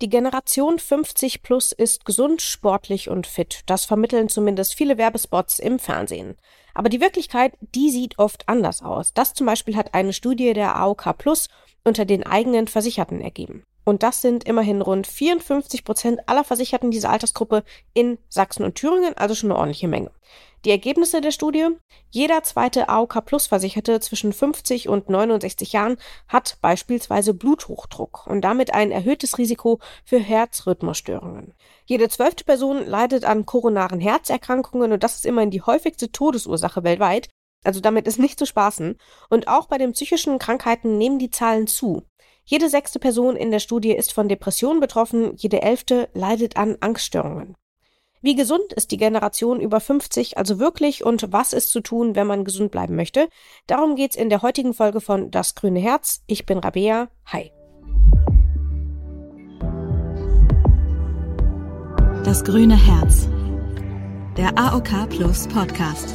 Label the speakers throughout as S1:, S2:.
S1: Die Generation 50 plus ist gesund, sportlich und fit. Das vermitteln zumindest viele Werbespots im Fernsehen. Aber die Wirklichkeit, die sieht oft anders aus. Das zum Beispiel hat eine Studie der AOK Plus unter den eigenen Versicherten ergeben. Und das sind immerhin rund 54 Prozent aller Versicherten dieser Altersgruppe in Sachsen und Thüringen, also schon eine ordentliche Menge. Die Ergebnisse der Studie? Jeder zweite AOK Plus Versicherte zwischen 50 und 69 Jahren hat beispielsweise Bluthochdruck und damit ein erhöhtes Risiko für Herzrhythmusstörungen. Jede zwölfte Person leidet an koronaren Herzerkrankungen und das ist immerhin die häufigste Todesursache weltweit. Also damit ist nicht zu spaßen. Und auch bei den psychischen Krankheiten nehmen die Zahlen zu. Jede sechste Person in der Studie ist von Depressionen betroffen, jede elfte leidet an Angststörungen. Wie gesund ist die Generation über 50 also wirklich und was ist zu tun, wenn man gesund bleiben möchte? Darum geht's in der heutigen Folge von Das grüne Herz. Ich bin Rabea. Hi.
S2: Das grüne Herz. Der AOK Plus Podcast.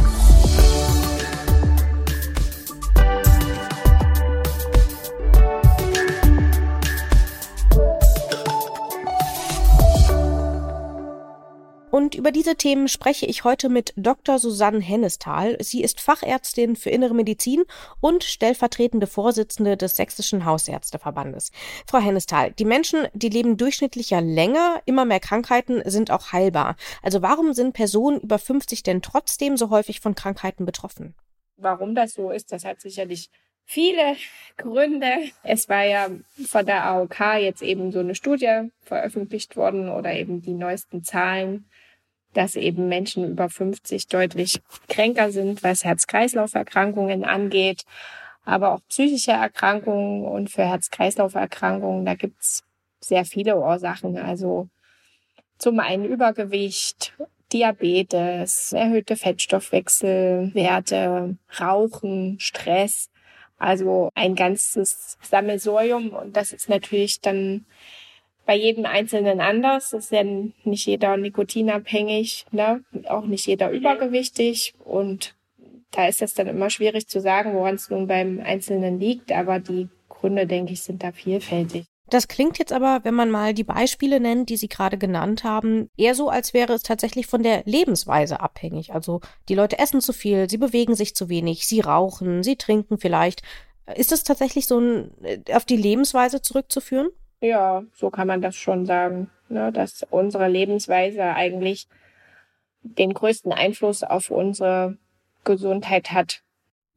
S1: Und über diese Themen spreche ich heute mit Dr. Susanne Hennestal. Sie ist Fachärztin für Innere Medizin und stellvertretende Vorsitzende des Sächsischen Hausärzteverbandes. Frau Hennestal, die Menschen, die leben durchschnittlich ja länger, immer mehr Krankheiten sind auch heilbar. Also warum sind Personen über 50 denn trotzdem so häufig von Krankheiten betroffen?
S3: Warum das so ist, das hat sicherlich viele Gründe. Es war ja von der AOK jetzt eben so eine Studie veröffentlicht worden oder eben die neuesten Zahlen dass eben Menschen über 50 deutlich kränker sind, was Herz-Kreislauf-Erkrankungen angeht, aber auch psychische Erkrankungen und für Herz-Kreislauf-Erkrankungen, da gibt's sehr viele Ursachen. Also zum einen Übergewicht, Diabetes, erhöhte Fettstoffwechselwerte, Rauchen, Stress. Also ein ganzes Sammelsurium. Und das ist natürlich dann bei jedem Einzelnen anders. Es ist ja nicht jeder nikotinabhängig, ne? auch nicht jeder übergewichtig. Und da ist es dann immer schwierig zu sagen, woran es nun beim Einzelnen liegt. Aber die Gründe, denke ich, sind da vielfältig.
S1: Das klingt jetzt aber, wenn man mal die Beispiele nennt, die Sie gerade genannt haben, eher so, als wäre es tatsächlich von der Lebensweise abhängig. Also die Leute essen zu viel, sie bewegen sich zu wenig, sie rauchen, sie trinken vielleicht. Ist es tatsächlich so ein, äh, auf die Lebensweise zurückzuführen?
S3: Ja, so kann man das schon sagen, ne, dass unsere Lebensweise eigentlich den größten Einfluss auf unsere Gesundheit hat.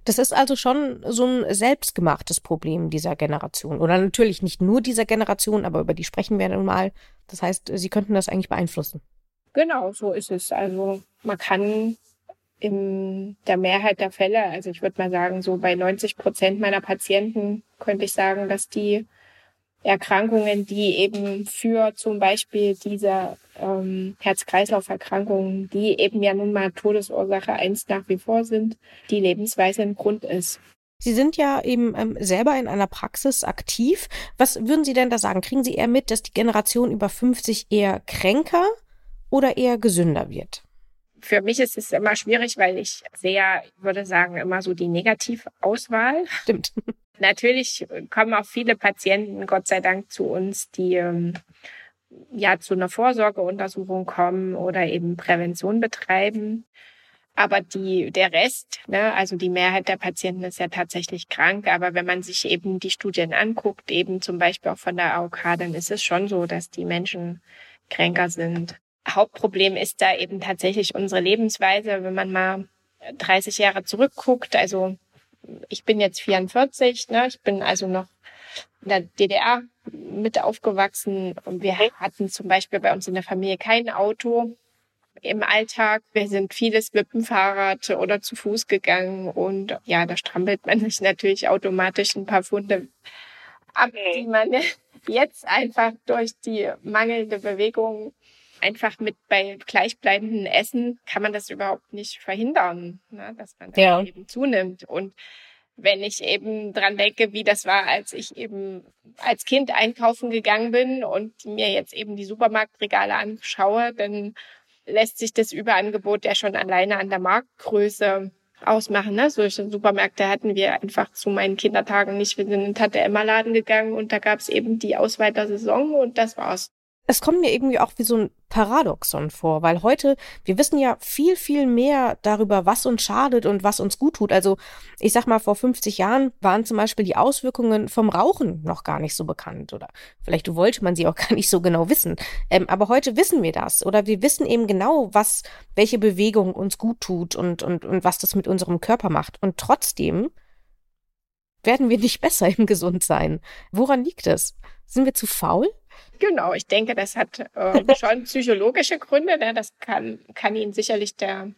S1: Das ist also schon so ein selbstgemachtes Problem dieser Generation. Oder natürlich nicht nur dieser Generation, aber über die sprechen wir nun mal. Das heißt, Sie könnten das eigentlich beeinflussen.
S3: Genau, so ist es. Also man kann in der Mehrheit der Fälle, also ich würde mal sagen, so bei 90 Prozent meiner Patienten könnte ich sagen, dass die Erkrankungen, die eben für zum Beispiel diese ähm, Herz-Kreislauf-Erkrankungen, die eben ja nun mal Todesursache eins nach wie vor sind, die Lebensweise im Grund ist.
S1: Sie sind ja eben ähm, selber in einer Praxis aktiv. Was würden Sie denn da sagen? Kriegen Sie eher mit, dass die Generation über 50 eher kränker oder eher gesünder wird?
S3: Für mich ist es immer schwierig, weil ich sehr, ich würde sagen, immer so die Negativauswahl.
S1: Stimmt.
S3: Natürlich kommen auch viele Patienten, Gott sei Dank, zu uns, die ähm, ja zu einer Vorsorgeuntersuchung kommen oder eben Prävention betreiben. Aber die, der Rest, ne, also die Mehrheit der Patienten ist ja tatsächlich krank. Aber wenn man sich eben die Studien anguckt, eben zum Beispiel auch von der AOK, dann ist es schon so, dass die Menschen kränker sind. Hauptproblem ist da eben tatsächlich unsere Lebensweise, wenn man mal 30 Jahre zurückguckt. Also ich bin jetzt 44, ne? ich bin also noch in der DDR mit aufgewachsen und wir hatten zum Beispiel bei uns in der Familie kein Auto im Alltag. Wir sind vieles mit dem Fahrrad oder zu Fuß gegangen und ja, da strampelt man sich natürlich automatisch ein paar Funde ab, die man jetzt einfach durch die mangelnde Bewegung einfach mit bei gleichbleibenden Essen kann man das überhaupt nicht verhindern, ne, dass man ja. eben zunimmt. Und wenn ich eben dran denke, wie das war, als ich eben als Kind einkaufen gegangen bin und mir jetzt eben die Supermarktregale anschaue, dann lässt sich das Überangebot ja schon alleine an der Marktgröße ausmachen. Ne? Solche Supermärkte hatten wir einfach zu meinen Kindertagen nicht. Wir sind in den Tante-Emma-Laden gegangen und da gab es eben die Ausweitersaison und das war's.
S1: Es kommt mir irgendwie auch wie so ein Paradoxon vor, weil heute, wir wissen ja viel, viel mehr darüber, was uns schadet und was uns gut tut. Also ich sag mal, vor 50 Jahren waren zum Beispiel die Auswirkungen vom Rauchen noch gar nicht so bekannt oder vielleicht wollte man sie auch gar nicht so genau wissen. Ähm, aber heute wissen wir das oder wir wissen eben genau, was, welche Bewegung uns gut tut und, und, und was das mit unserem Körper macht. Und trotzdem werden wir nicht besser im Gesundsein. Woran liegt es? Sind wir zu faul?
S3: Genau, ich denke, das hat äh, schon psychologische Gründe. Ne? Das kann, kann Ihnen sicherlich der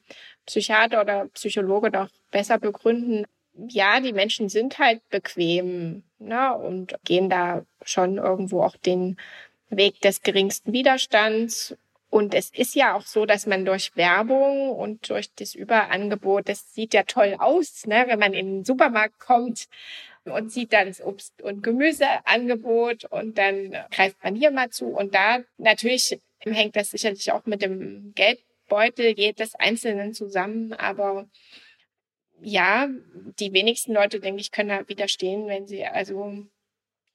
S3: Psychiater oder Psychologe noch besser begründen. Ja, die Menschen sind halt bequem ne? und gehen da schon irgendwo auch den Weg des geringsten Widerstands. Und es ist ja auch so, dass man durch Werbung und durch das Überangebot, das sieht ja toll aus, ne? wenn man in den Supermarkt kommt und sieht dann das Obst- und Gemüseangebot und dann greift man hier mal zu. Und da natürlich hängt das sicherlich auch mit dem Geldbeutel jedes Einzelnen zusammen. Aber ja, die wenigsten Leute, denke ich, können da widerstehen, wenn sie also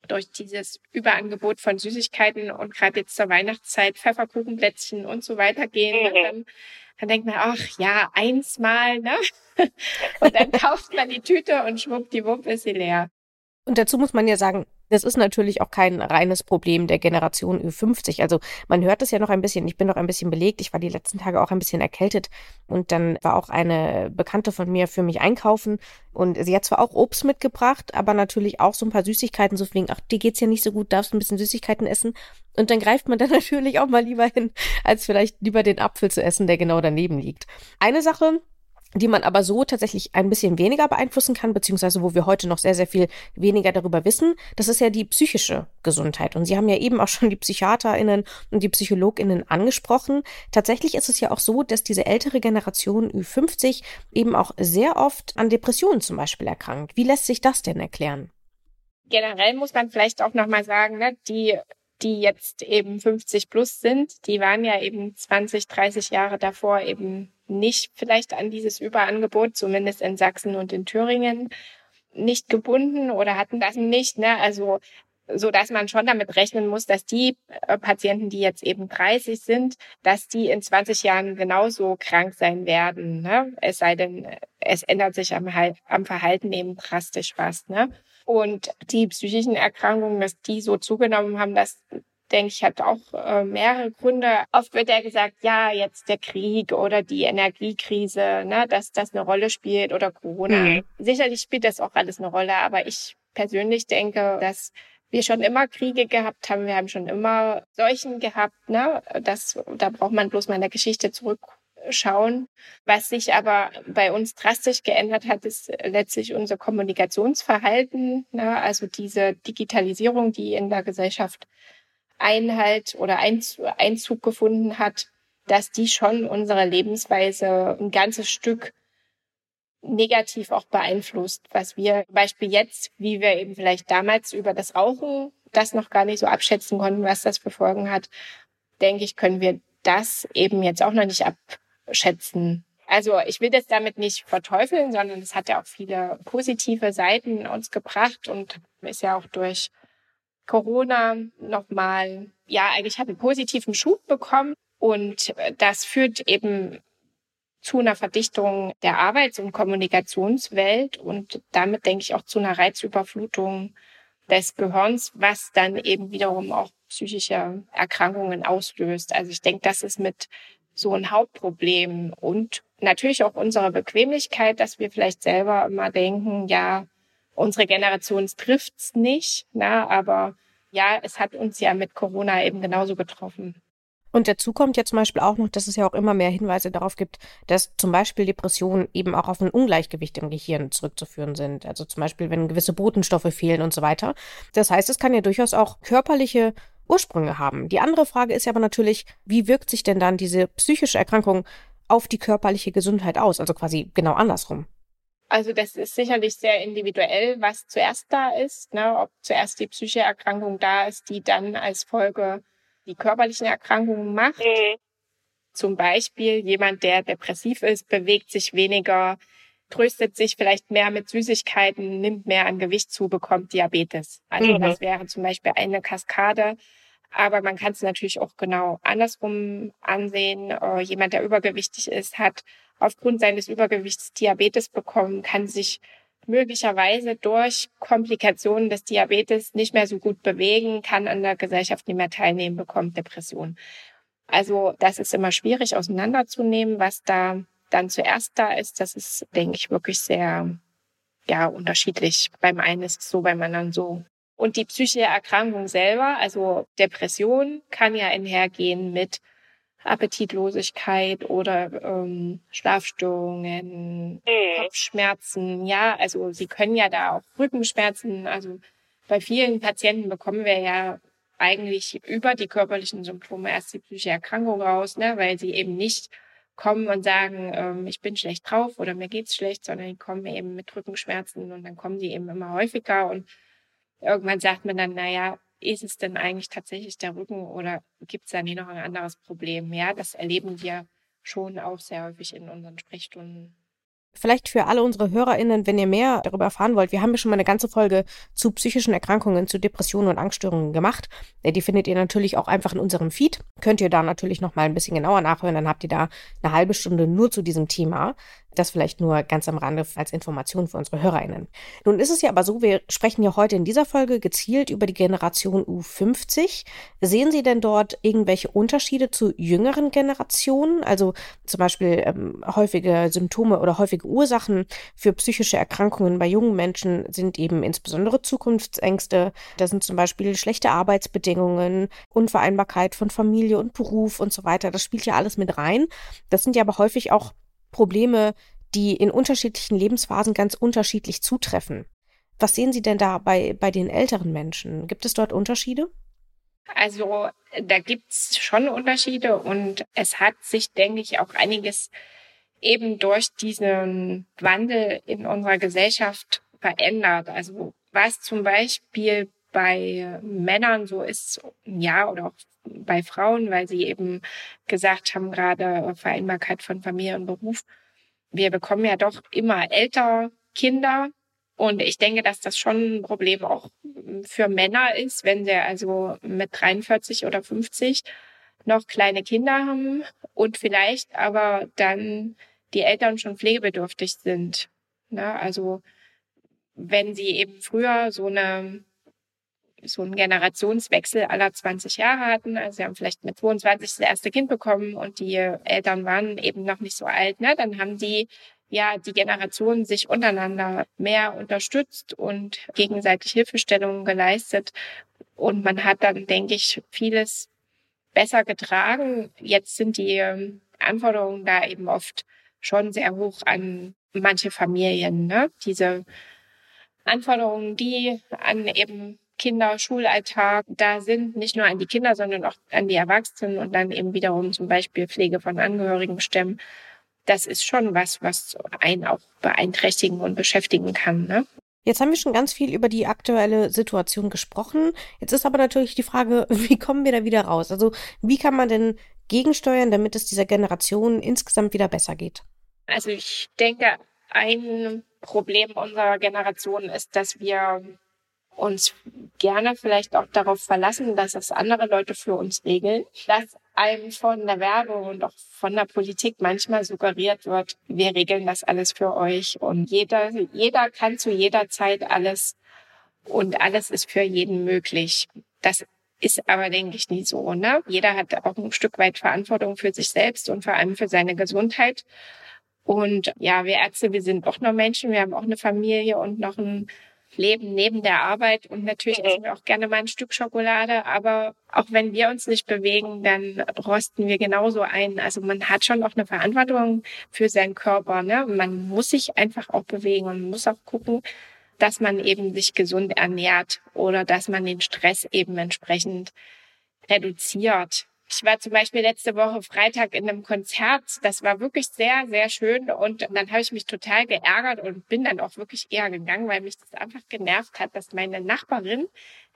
S3: durch dieses Überangebot von Süßigkeiten und gerade jetzt zur Weihnachtszeit Pfefferkuchenplätzchen und so weiter gehen. Mhm. dann, dann denkt man, ach ja, eins mal, ne? und dann kauft man die Tüte und schwuppdiwupp ist sie leer.
S1: Und dazu muss man ja sagen, das ist natürlich auch kein reines Problem der Generation Ü50. Also man hört es ja noch ein bisschen, ich bin noch ein bisschen belegt, ich war die letzten Tage auch ein bisschen erkältet und dann war auch eine Bekannte von mir für mich einkaufen und sie hat zwar auch Obst mitgebracht, aber natürlich auch so ein paar Süßigkeiten, so wegen, ach, dir geht's ja nicht so gut, darfst ein bisschen Süßigkeiten essen. Und dann greift man dann natürlich auch mal lieber hin, als vielleicht lieber den Apfel zu essen, der genau daneben liegt. Eine Sache, die man aber so tatsächlich ein bisschen weniger beeinflussen kann, beziehungsweise wo wir heute noch sehr, sehr viel weniger darüber wissen. Das ist ja die psychische Gesundheit. Und Sie haben ja eben auch schon die PsychiaterInnen und die PsychologInnen angesprochen. Tatsächlich ist es ja auch so, dass diese ältere Generation Ü50 eben auch sehr oft an Depressionen zum Beispiel erkrankt. Wie lässt sich das denn erklären?
S3: Generell muss man vielleicht auch nochmal sagen, ne, die die jetzt eben 50 plus sind, die waren ja eben 20, 30 Jahre davor eben nicht vielleicht an dieses Überangebot, zumindest in Sachsen und in Thüringen, nicht gebunden oder hatten das nicht. Ne? Also so dass man schon damit rechnen muss, dass die äh, Patienten, die jetzt eben 30 sind, dass die in 20 Jahren genauso krank sein werden. Ne? Es sei denn, es ändert sich am, am Verhalten eben drastisch was. Ne? Und die psychischen Erkrankungen, dass die so zugenommen haben, dass denke ich, hat auch äh, mehrere Gründe. Oft wird ja gesagt, ja, jetzt der Krieg oder die Energiekrise, ne, dass das eine Rolle spielt oder Corona. Mhm. Sicherlich spielt das auch alles eine Rolle, aber ich persönlich denke, dass wir schon immer Kriege gehabt haben, wir haben schon immer Seuchen gehabt, ne? Das, da braucht man bloß mal in der Geschichte zurückschauen. Was sich aber bei uns drastisch geändert hat, ist letztlich unser Kommunikationsverhalten, ne? also diese Digitalisierung, die in der Gesellschaft Einhalt oder Einzug gefunden hat, dass die schon unsere Lebensweise ein ganzes Stück negativ auch beeinflusst, was wir zum Beispiel jetzt, wie wir eben vielleicht damals über das Rauchen das noch gar nicht so abschätzen konnten, was das für Folgen hat, denke ich, können wir das eben jetzt auch noch nicht abschätzen. Also ich will das damit nicht verteufeln, sondern es hat ja auch viele positive Seiten uns gebracht und ist ja auch durch Corona nochmal, ja, eigentlich hat einen positiven Schub bekommen. Und das führt eben zu einer Verdichtung der Arbeits- und Kommunikationswelt und damit denke ich auch zu einer Reizüberflutung des Gehirns, was dann eben wiederum auch psychische Erkrankungen auslöst. Also ich denke, das ist mit so ein Hauptproblem und natürlich auch unsere Bequemlichkeit, dass wir vielleicht selber immer denken, ja, unsere Generation trifft's nicht, na, aber ja, es hat uns ja mit Corona eben genauso getroffen.
S1: Und dazu kommt ja zum Beispiel auch noch, dass es ja auch immer mehr Hinweise darauf gibt, dass zum Beispiel Depressionen eben auch auf ein Ungleichgewicht im Gehirn zurückzuführen sind. Also zum Beispiel, wenn gewisse Botenstoffe fehlen und so weiter. Das heißt, es kann ja durchaus auch körperliche Ursprünge haben. Die andere Frage ist ja aber natürlich, wie wirkt sich denn dann diese psychische Erkrankung auf die körperliche Gesundheit aus? Also quasi genau andersrum.
S3: Also das ist sicherlich sehr individuell, was zuerst da ist. Ne? Ob zuerst die psychische Erkrankung da ist, die dann als Folge die körperlichen Erkrankungen macht. Mhm. Zum Beispiel jemand, der depressiv ist, bewegt sich weniger, tröstet sich vielleicht mehr mit Süßigkeiten, nimmt mehr an Gewicht zu, bekommt Diabetes. Also mhm. das wäre zum Beispiel eine Kaskade. Aber man kann es natürlich auch genau andersrum ansehen. Äh, jemand, der übergewichtig ist, hat aufgrund seines Übergewichts Diabetes bekommen, kann sich möglicherweise durch Komplikationen des Diabetes nicht mehr so gut bewegen, kann an der Gesellschaft nicht mehr teilnehmen, bekommt Depression. Also das ist immer schwierig auseinanderzunehmen, was da dann zuerst da ist. Das ist, denke ich, wirklich sehr ja unterschiedlich. Beim einen ist es so, beim anderen so. Und die psychische Erkrankung selber, also Depression, kann ja einhergehen mit Appetitlosigkeit oder ähm, Schlafstörungen, mhm. Kopfschmerzen. Ja, also sie können ja da auch Rückenschmerzen. Also bei vielen Patienten bekommen wir ja eigentlich über die körperlichen Symptome erst die psychische Erkrankung raus, ne, weil sie eben nicht kommen und sagen, ähm, ich bin schlecht drauf oder mir geht's schlecht, sondern die kommen eben mit Rückenschmerzen und dann kommen die eben immer häufiger und irgendwann sagt man dann, naja, ist es denn eigentlich tatsächlich der Rücken oder gibt es da nie noch ein anderes Problem? Ja, das erleben wir schon auch sehr häufig in unseren Sprechstunden.
S1: Vielleicht für alle unsere HörerInnen, wenn ihr mehr darüber erfahren wollt, wir haben ja schon mal eine ganze Folge zu psychischen Erkrankungen, zu Depressionen und Angststörungen gemacht. Die findet ihr natürlich auch einfach in unserem Feed. Könnt ihr da natürlich noch mal ein bisschen genauer nachhören, dann habt ihr da eine halbe Stunde nur zu diesem Thema. Das vielleicht nur ganz am Rande als Information für unsere HörerInnen. Nun ist es ja aber so, wir sprechen ja heute in dieser Folge gezielt über die Generation U50. Sehen Sie denn dort irgendwelche Unterschiede zu jüngeren Generationen? Also zum Beispiel ähm, häufige Symptome oder häufige Ursachen für psychische Erkrankungen bei jungen Menschen sind eben insbesondere Zukunftsängste. Da sind zum Beispiel schlechte Arbeitsbedingungen, Unvereinbarkeit von Familie und Beruf und so weiter. Das spielt ja alles mit rein. Das sind ja aber häufig auch Probleme, die in unterschiedlichen Lebensphasen ganz unterschiedlich zutreffen. Was sehen Sie denn da bei, bei den älteren Menschen? Gibt es dort Unterschiede?
S3: Also da gibt's schon Unterschiede und es hat sich, denke ich, auch einiges eben durch diesen Wandel in unserer Gesellschaft verändert. Also was zum Beispiel bei Männern so ist, ja, oder auch bei Frauen, weil sie eben gesagt haben, gerade Vereinbarkeit von Familie und Beruf. Wir bekommen ja doch immer älter Kinder. Und ich denke, dass das schon ein Problem auch für Männer ist, wenn sie also mit 43 oder 50 noch kleine Kinder haben und vielleicht aber dann die Eltern schon pflegebedürftig sind. Ne? Also wenn sie eben früher so eine so einen Generationswechsel aller 20 Jahre hatten. Also sie haben vielleicht mit 22 das erste Kind bekommen und die Eltern waren eben noch nicht so alt. Ne? Dann haben die ja die Generationen sich untereinander mehr unterstützt und gegenseitig Hilfestellungen geleistet. Und man hat dann, denke ich, vieles besser getragen. Jetzt sind die ähm, Anforderungen da eben oft schon sehr hoch an manche Familien. Ne? Diese Anforderungen, die an eben Kinder, Schulalltag da sind, nicht nur an die Kinder, sondern auch an die Erwachsenen und dann eben wiederum zum Beispiel Pflege von Angehörigen stemmen. Das ist schon was, was einen auch beeinträchtigen und beschäftigen kann. Ne?
S1: Jetzt haben wir schon ganz viel über die aktuelle Situation gesprochen. Jetzt ist aber natürlich die Frage, wie kommen wir da wieder raus? Also wie kann man denn gegensteuern, damit es dieser Generation insgesamt wieder besser geht?
S3: Also ich denke, ein Problem unserer Generation ist, dass wir uns gerne vielleicht auch darauf verlassen, dass es andere Leute für uns regeln, dass einem von der Werbung und auch von der Politik manchmal suggeriert wird, wir regeln das alles für euch und jeder, jeder kann zu jeder Zeit alles und alles ist für jeden möglich. Das ist aber, denke ich, nie so. Ne? Jeder hat auch ein Stück weit Verantwortung für sich selbst und vor allem für seine Gesundheit. Und ja, wir Ärzte, wir sind auch nur Menschen, wir haben auch eine Familie und noch ein Leben neben der Arbeit und natürlich mhm. essen wir auch gerne mal ein Stück Schokolade, aber auch wenn wir uns nicht bewegen, dann rosten wir genauso ein. Also man hat schon auch eine Verantwortung für seinen Körper. Ne? Man muss sich einfach auch bewegen und muss auch gucken, dass man eben sich gesund ernährt oder dass man den Stress eben entsprechend reduziert. Ich war zum Beispiel letzte Woche Freitag in einem Konzert. Das war wirklich sehr, sehr schön. Und dann habe ich mich total geärgert und bin dann auch wirklich eher gegangen, weil mich das einfach genervt hat, dass meine Nachbarin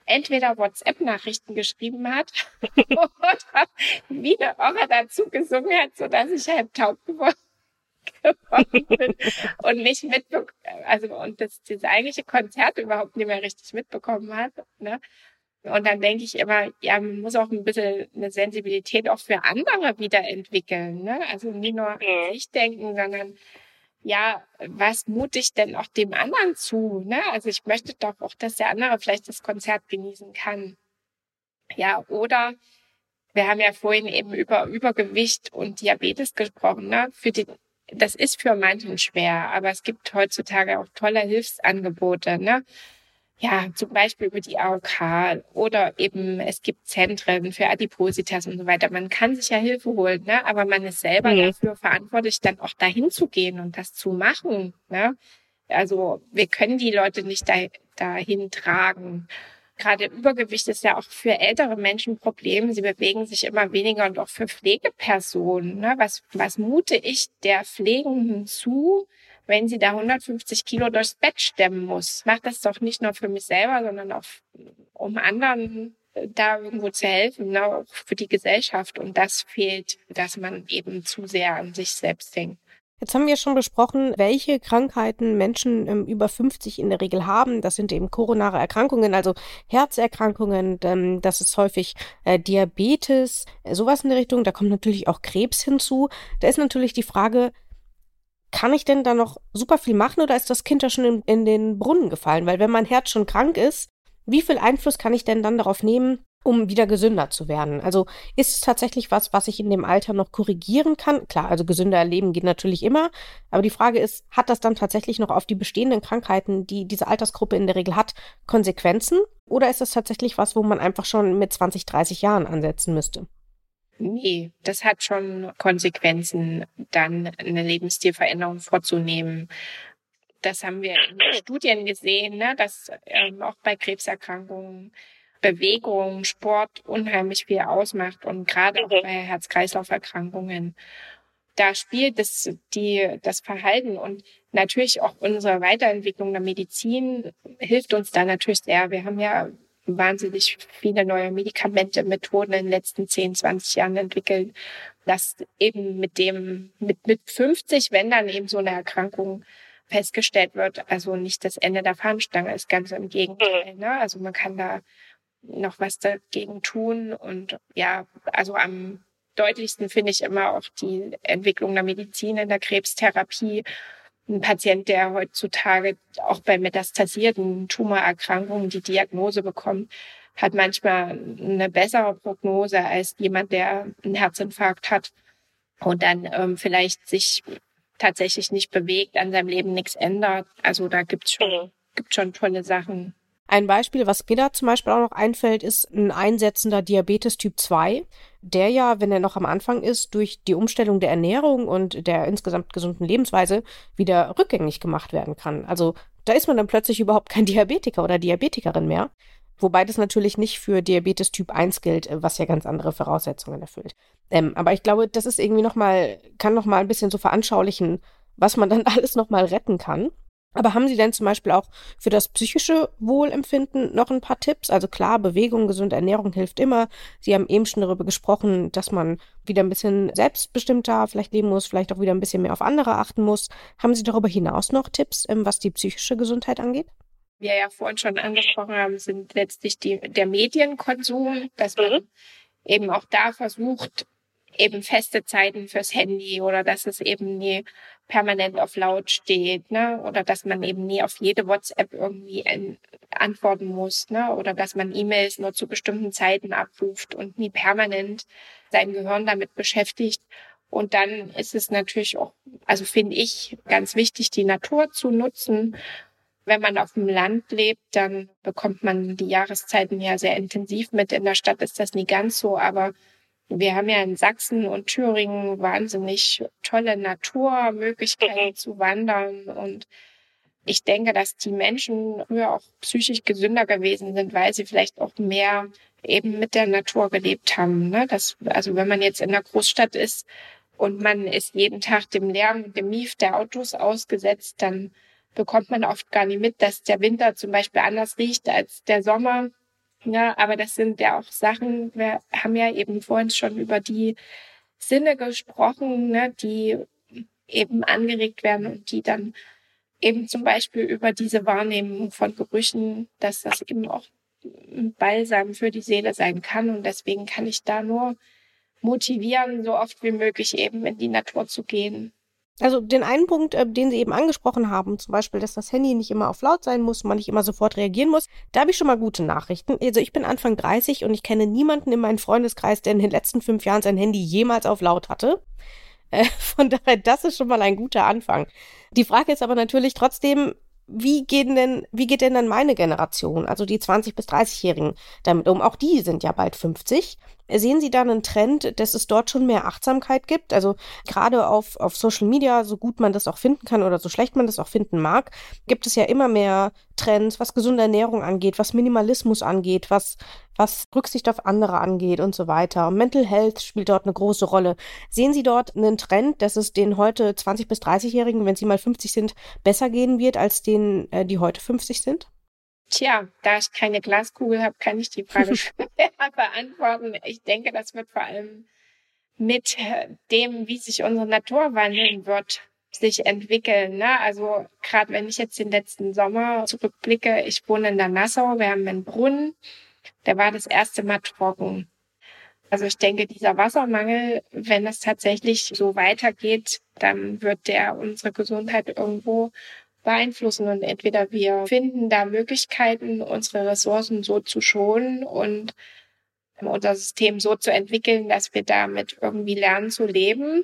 S3: entweder WhatsApp-Nachrichten geschrieben hat oder wie eine Orre dazu gesungen hat, sodass ich halb taub geworden bin und nicht mitbekommen, also und das, das eigentliche Konzert überhaupt nicht mehr richtig mitbekommen hat. Ne? Und dann denke ich immer, ja, man muss auch ein bisschen eine Sensibilität auch für andere wiederentwickeln. Ne? Also nicht nur an sich denken, sondern ja, was mute ich denn auch dem anderen zu? Ne? Also ich möchte doch auch, dass der andere vielleicht das Konzert genießen kann. Ja, oder wir haben ja vorhin eben über Übergewicht und Diabetes gesprochen. Ne? Für die, das ist für manchen schwer, aber es gibt heutzutage auch tolle Hilfsangebote. Ne? Ja, zum Beispiel über die AOK oder eben es gibt Zentren für Adipositas und so weiter. Man kann sich ja Hilfe holen, ne? aber man ist selber mhm. dafür verantwortlich, dann auch dahin zu gehen und das zu machen. Ne? Also wir können die Leute nicht da, dahin tragen. Gerade Übergewicht ist ja auch für ältere Menschen ein Problem. Sie bewegen sich immer weniger und auch für Pflegepersonen. Ne? Was, was mute ich der Pflegenden zu, wenn sie da 150 Kilo durchs Bett stemmen muss. Macht das doch nicht nur für mich selber, sondern auch um anderen äh, da irgendwo zu helfen, ne, auch für die Gesellschaft. Und das fehlt, dass man eben zu sehr an sich selbst denkt.
S1: Jetzt haben wir schon besprochen, welche Krankheiten Menschen ähm, über 50 in der Regel haben. Das sind eben koronare Erkrankungen, also Herzerkrankungen, ähm, das ist häufig äh, Diabetes, äh, sowas in der Richtung. Da kommt natürlich auch Krebs hinzu. Da ist natürlich die Frage, kann ich denn da noch super viel machen oder ist das Kind ja schon in, in, den Brunnen gefallen? Weil wenn mein Herz schon krank ist, wie viel Einfluss kann ich denn dann darauf nehmen, um wieder gesünder zu werden? Also ist es tatsächlich was, was ich in dem Alter noch korrigieren kann? Klar, also gesünder leben geht natürlich immer, aber die Frage ist, hat das dann tatsächlich noch auf die bestehenden Krankheiten, die diese Altersgruppe in der Regel hat, Konsequenzen? Oder ist das tatsächlich was, wo man einfach schon mit 20, 30 Jahren ansetzen müsste?
S3: Nee, das hat schon Konsequenzen, dann eine Lebensstilveränderung vorzunehmen. Das haben wir in Studien gesehen, ne, dass ähm, auch bei Krebserkrankungen Bewegung, Sport unheimlich viel ausmacht und gerade auch bei Herz-Kreislauf-Erkrankungen. Da spielt das, die, das Verhalten und natürlich auch unsere Weiterentwicklung der Medizin hilft uns da natürlich sehr. Wir haben ja wahnsinnig viele neue Medikamente, Methoden in den letzten 10, 20 Jahren entwickelt, dass eben mit dem, mit, mit 50, wenn dann eben so eine Erkrankung festgestellt wird, also nicht das Ende der Fahnenstange ist, ganz im Gegenteil. Ne? Also man kann da noch was dagegen tun und ja, also am deutlichsten finde ich immer auch die Entwicklung der Medizin in der Krebstherapie ein Patient, der heutzutage auch bei metastasierten Tumorerkrankungen die Diagnose bekommt, hat manchmal eine bessere Prognose als jemand, der einen Herzinfarkt hat und dann ähm, vielleicht sich tatsächlich nicht bewegt, an seinem Leben nichts ändert. Also da gibt's schon, mhm. gibt schon tolle Sachen.
S1: Ein Beispiel, was mir da zum Beispiel auch noch einfällt, ist ein einsetzender Diabetes Typ 2, der ja, wenn er noch am Anfang ist, durch die Umstellung der Ernährung und der insgesamt gesunden Lebensweise wieder rückgängig gemacht werden kann. Also da ist man dann plötzlich überhaupt kein Diabetiker oder Diabetikerin mehr. Wobei das natürlich nicht für Diabetes Typ 1 gilt, was ja ganz andere Voraussetzungen erfüllt. Ähm, aber ich glaube, das ist irgendwie nochmal, kann nochmal ein bisschen so veranschaulichen, was man dann alles nochmal retten kann. Aber haben Sie denn zum Beispiel auch für das psychische Wohlempfinden noch ein paar Tipps? Also klar, Bewegung, gesunde Ernährung hilft immer. Sie haben eben schon darüber gesprochen, dass man wieder ein bisschen selbstbestimmter vielleicht leben muss, vielleicht auch wieder ein bisschen mehr auf andere achten muss. Haben Sie darüber hinaus noch Tipps, ähm, was die psychische Gesundheit angeht?
S3: Wie wir ja vorhin schon angesprochen haben, sind letztlich die, der Medienkonsum, dass man mhm. eben auch da versucht, eben feste Zeiten fürs Handy oder dass es eben nie permanent auf laut steht, ne? Oder dass man eben nie auf jede WhatsApp irgendwie antworten muss, ne? Oder dass man E-Mails nur zu bestimmten Zeiten abruft und nie permanent sein Gehirn damit beschäftigt. Und dann ist es natürlich auch, also finde ich, ganz wichtig, die Natur zu nutzen. Wenn man auf dem Land lebt, dann bekommt man die Jahreszeiten ja sehr intensiv mit. In der Stadt ist das nie ganz so, aber wir haben ja in Sachsen und Thüringen wahnsinnig tolle Naturmöglichkeiten mhm. zu wandern und ich denke, dass die Menschen früher auch psychisch gesünder gewesen sind, weil sie vielleicht auch mehr eben mit der Natur gelebt haben. Ne? Das, also wenn man jetzt in der Großstadt ist und man ist jeden Tag dem Lärm und dem Mief der Autos ausgesetzt, dann bekommt man oft gar nicht mit, dass der Winter zum Beispiel anders riecht als der Sommer ja, aber das sind ja auch Sachen, wir haben ja eben vorhin schon über die Sinne gesprochen, ne, die eben angeregt werden und die dann eben zum Beispiel über diese Wahrnehmung von Gerüchen, dass das eben auch Balsam für die Seele sein kann. Und deswegen kann ich da nur motivieren, so oft wie möglich eben in die Natur zu gehen.
S1: Also den einen Punkt, äh, den Sie eben angesprochen haben, zum Beispiel, dass das Handy nicht immer auf laut sein muss, man nicht immer sofort reagieren muss, da habe ich schon mal gute Nachrichten. Also ich bin Anfang 30 und ich kenne niemanden in meinem Freundeskreis, der in den letzten fünf Jahren sein Handy jemals auf laut hatte. Äh, von daher, das ist schon mal ein guter Anfang. Die Frage ist aber natürlich trotzdem, wie gehen denn, wie geht denn dann meine Generation, also die 20 bis 30-Jährigen damit um? Auch die sind ja bald 50. Sehen Sie da einen Trend, dass es dort schon mehr Achtsamkeit gibt? Also gerade auf, auf Social Media, so gut man das auch finden kann oder so schlecht man das auch finden mag, gibt es ja immer mehr Trends, was gesunde Ernährung angeht, was Minimalismus angeht, was, was Rücksicht auf andere angeht und so weiter. Mental Health spielt dort eine große Rolle. Sehen Sie dort einen Trend, dass es den heute 20 bis 30-Jährigen, wenn sie mal 50 sind, besser gehen wird als denen, äh, die heute 50 sind?
S3: Tja, da ich keine Glaskugel habe, kann ich die Frage schwer beantworten. Ich denke, das wird vor allem mit äh, dem, wie sich unsere Natur wandeln wird, sich entwickeln. Ne? Also gerade wenn ich jetzt den letzten Sommer zurückblicke, ich wohne in der Nassau, wir haben einen Brunnen, der war das erste Mal trocken. Also ich denke, dieser Wassermangel, wenn es tatsächlich so weitergeht, dann wird der unsere Gesundheit irgendwo beeinflussen. Und entweder wir finden da Möglichkeiten, unsere Ressourcen so zu schonen und unser System so zu entwickeln, dass wir damit irgendwie lernen zu leben.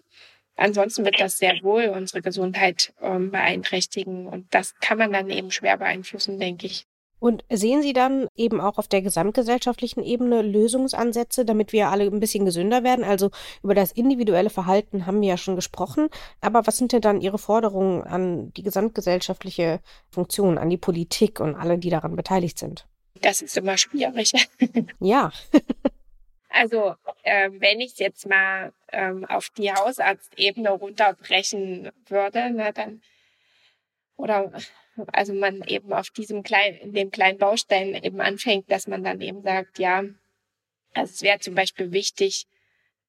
S3: Ansonsten wird das sehr wohl unsere Gesundheit ähm, beeinträchtigen. Und das kann man dann eben schwer beeinflussen, denke ich.
S1: Und sehen Sie dann eben auch auf der gesamtgesellschaftlichen Ebene Lösungsansätze, damit wir alle ein bisschen gesünder werden? Also über das individuelle Verhalten haben wir ja schon gesprochen. Aber was sind denn dann Ihre Forderungen an die gesamtgesellschaftliche Funktion, an die Politik und alle, die daran beteiligt sind?
S3: Das ist immer schwierig.
S1: ja.
S3: also äh, wenn ich es jetzt mal ähm, auf die Hausarztebene runterbrechen würde, na, dann oder also man eben auf diesem kleinen, in dem kleinen Baustein eben anfängt, dass man dann eben sagt, ja, also es wäre zum Beispiel wichtig,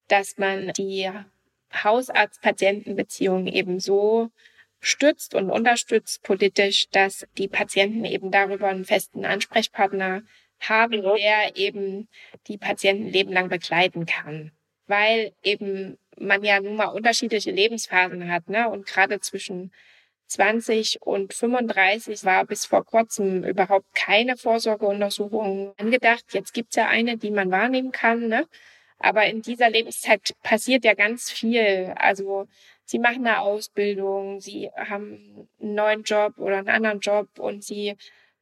S3: dass man die Hausarzt-Patienten-Beziehung eben so stützt und unterstützt politisch, dass die Patienten eben darüber einen festen Ansprechpartner haben, der eben die Patienten lebenlang begleiten kann. Weil eben man ja nun mal unterschiedliche Lebensphasen hat, ne? Und gerade zwischen 20 und 35 war bis vor kurzem überhaupt keine Vorsorgeuntersuchung angedacht. Jetzt gibt's ja eine, die man wahrnehmen kann. Ne? Aber in dieser Lebenszeit passiert ja ganz viel. Also sie machen eine Ausbildung, sie haben einen neuen Job oder einen anderen Job und sie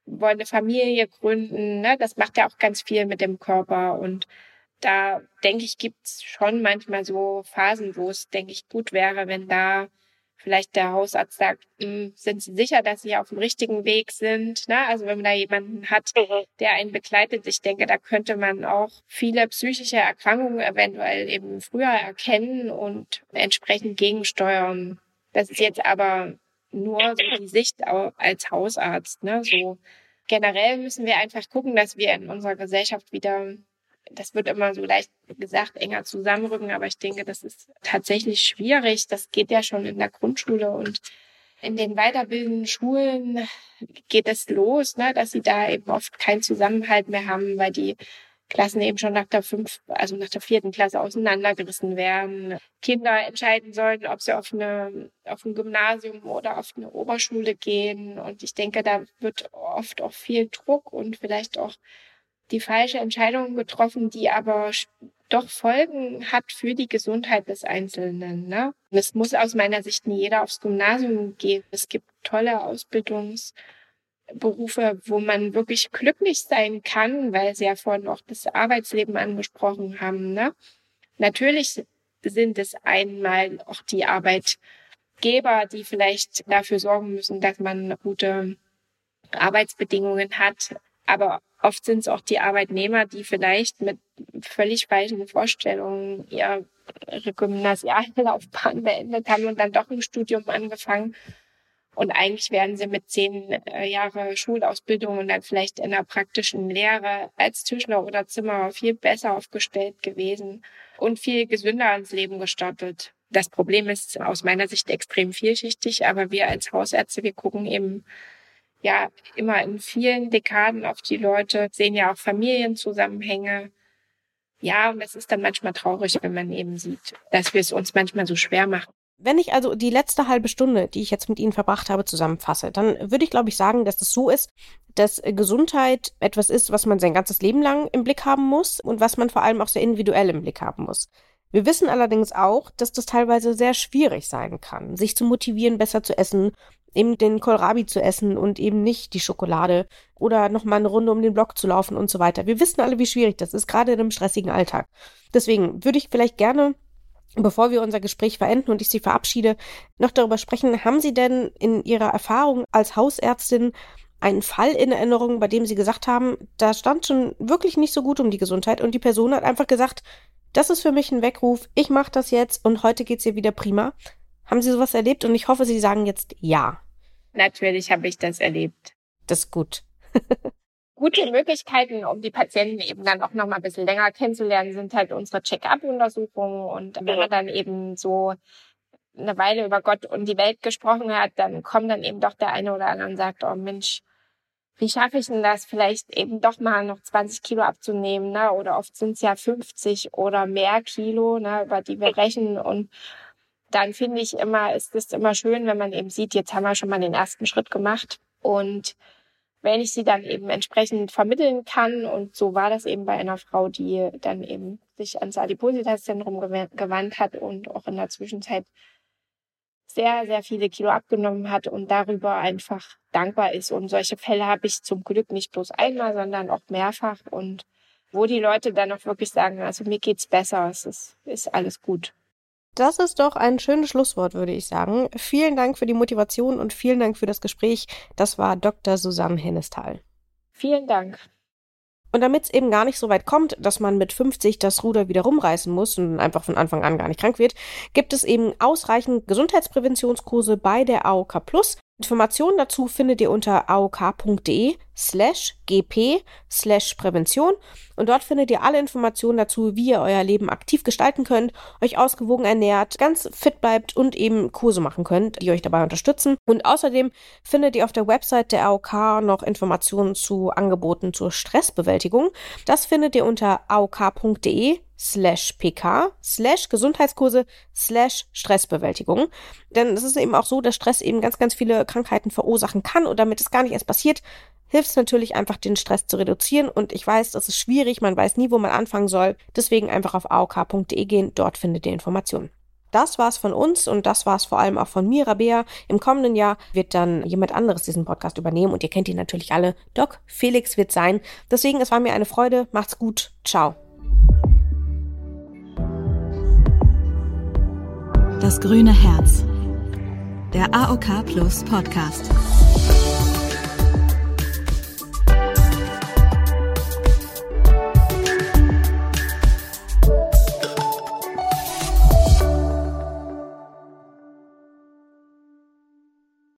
S3: wollen eine Familie gründen. Ne? Das macht ja auch ganz viel mit dem Körper. Und da denke ich, gibt's schon manchmal so Phasen, wo es, denke ich, gut wäre, wenn da vielleicht der Hausarzt sagt, hm, sind Sie sicher, dass Sie auf dem richtigen Weg sind? Ne? Also wenn man da jemanden hat, mhm. der einen begleitet, ich denke, da könnte man auch viele psychische Erkrankungen eventuell eben früher erkennen und entsprechend gegensteuern. Das ist jetzt aber nur so die Sicht als Hausarzt. Ne? So generell müssen wir einfach gucken, dass wir in unserer Gesellschaft wieder das wird immer so leicht gesagt, enger zusammenrücken, aber ich denke, das ist tatsächlich schwierig. Das geht ja schon in der Grundschule und in den weiterbildenden Schulen geht es los, ne, dass sie da eben oft keinen Zusammenhalt mehr haben, weil die Klassen eben schon nach der fünf, also nach der vierten Klasse auseinandergerissen werden. Kinder entscheiden sollen, ob sie auf eine, auf ein Gymnasium oder auf eine Oberschule gehen. Und ich denke, da wird oft auch viel Druck und vielleicht auch die falsche Entscheidung getroffen, die aber doch Folgen hat für die Gesundheit des Einzelnen. Ne? Es muss aus meiner Sicht nie jeder aufs Gymnasium gehen. Es gibt tolle Ausbildungsberufe, wo man wirklich glücklich sein kann, weil Sie ja vorhin auch das Arbeitsleben angesprochen haben. Ne? Natürlich sind es einmal auch die Arbeitgeber, die vielleicht dafür sorgen müssen, dass man gute Arbeitsbedingungen hat. Aber Oft sind es auch die Arbeitnehmer, die vielleicht mit völlig falschen Vorstellungen ihre Gymnasiallaufbahn beendet haben und dann doch ein Studium angefangen. Und eigentlich wären sie mit zehn äh, Jahre Schulausbildung und dann vielleicht in einer praktischen Lehre als Tischler oder Zimmerer viel besser aufgestellt gewesen und viel gesünder ins Leben gestartet. Das Problem ist aus meiner Sicht extrem vielschichtig, aber wir als Hausärzte, wir gucken eben ja immer in vielen Dekaden auf die Leute, sehen ja auch Familienzusammenhänge. Ja, und es ist dann manchmal traurig, wenn man eben sieht, dass wir es uns manchmal so schwer machen.
S1: Wenn ich also die letzte halbe Stunde, die ich jetzt mit Ihnen verbracht habe, zusammenfasse, dann würde ich, glaube ich, sagen, dass es so ist, dass Gesundheit etwas ist, was man sein ganzes Leben lang im Blick haben muss und was man vor allem auch sehr individuell im Blick haben muss. Wir wissen allerdings auch, dass das teilweise sehr schwierig sein kann, sich zu motivieren, besser zu essen, eben den Kohlrabi zu essen und eben nicht die Schokolade oder nochmal eine Runde um den Block zu laufen und so weiter. Wir wissen alle, wie schwierig das ist, gerade in einem stressigen Alltag. Deswegen würde ich vielleicht gerne Bevor wir unser Gespräch verenden und ich Sie verabschiede, noch darüber sprechen, haben Sie denn in Ihrer Erfahrung als Hausärztin einen Fall in Erinnerung, bei dem Sie gesagt haben, da stand schon wirklich nicht so gut um die Gesundheit und die Person hat einfach gesagt, das ist für mich ein Weckruf, ich mache das jetzt und heute geht's ihr wieder prima. Haben Sie sowas erlebt? Und ich hoffe, Sie sagen jetzt ja.
S3: Natürlich habe ich das erlebt.
S1: Das ist gut.
S3: gute Möglichkeiten, um die Patienten eben dann auch noch mal ein bisschen länger kennenzulernen, sind halt unsere Check-up-Untersuchungen. Und wenn man dann eben so eine Weile über Gott und die Welt gesprochen hat, dann kommt dann eben doch der eine oder andere und sagt, oh Mensch, wie schaffe ich denn das, vielleicht eben doch mal noch 20 Kilo abzunehmen, ne? Oder oft sind es ja 50 oder mehr Kilo, ne, über die wir rechnen. Und dann finde ich immer, ist es immer schön, wenn man eben sieht, jetzt haben wir schon mal den ersten Schritt gemacht. Und wenn ich sie dann eben entsprechend vermitteln kann. Und so war das eben bei einer Frau, die dann eben sich ans Adipositas-Zentrum gewandt hat und auch in der Zwischenzeit sehr, sehr viele Kilo abgenommen hat und darüber einfach dankbar ist. Und solche Fälle habe ich zum Glück nicht bloß einmal, sondern auch mehrfach. Und wo die Leute dann auch wirklich sagen, also mir geht's besser, es ist, ist alles gut.
S1: Das ist doch ein schönes Schlusswort, würde ich sagen. Vielen Dank für die Motivation und vielen Dank für das Gespräch. Das war Dr. Susanne Hennestal.
S3: Vielen Dank.
S1: Und damit es eben gar nicht so weit kommt, dass man mit 50 das Ruder wieder rumreißen muss und einfach von Anfang an gar nicht krank wird, gibt es eben ausreichend Gesundheitspräventionskurse bei der AOK Plus. Informationen dazu findet ihr unter aok.de slash gp slash Prävention und dort findet ihr alle Informationen dazu, wie ihr euer Leben aktiv gestalten könnt, euch ausgewogen ernährt, ganz fit bleibt und eben Kurse machen könnt, die euch dabei unterstützen. Und außerdem findet ihr auf der Website der AOK noch Informationen zu Angeboten zur Stressbewältigung. Das findet ihr unter aok.de slash pk slash Gesundheitskurse slash Stressbewältigung. Denn es ist eben auch so, dass Stress eben ganz, ganz viele Krankheiten verursachen kann und damit es gar nicht erst passiert, hilft es natürlich einfach, den Stress zu reduzieren. Und ich weiß, das ist schwierig, man weiß nie, wo man anfangen soll. Deswegen einfach auf aok.de gehen, dort findet ihr Informationen. Das war's von uns und das war's vor allem auch von mir, Rabea. Im kommenden Jahr wird dann jemand anderes diesen Podcast übernehmen und ihr kennt ihn natürlich alle. Doc Felix wird sein. Deswegen, es war mir eine Freude. Macht's gut. Ciao.
S2: Das grüne Herz. Der AOK Plus Podcast.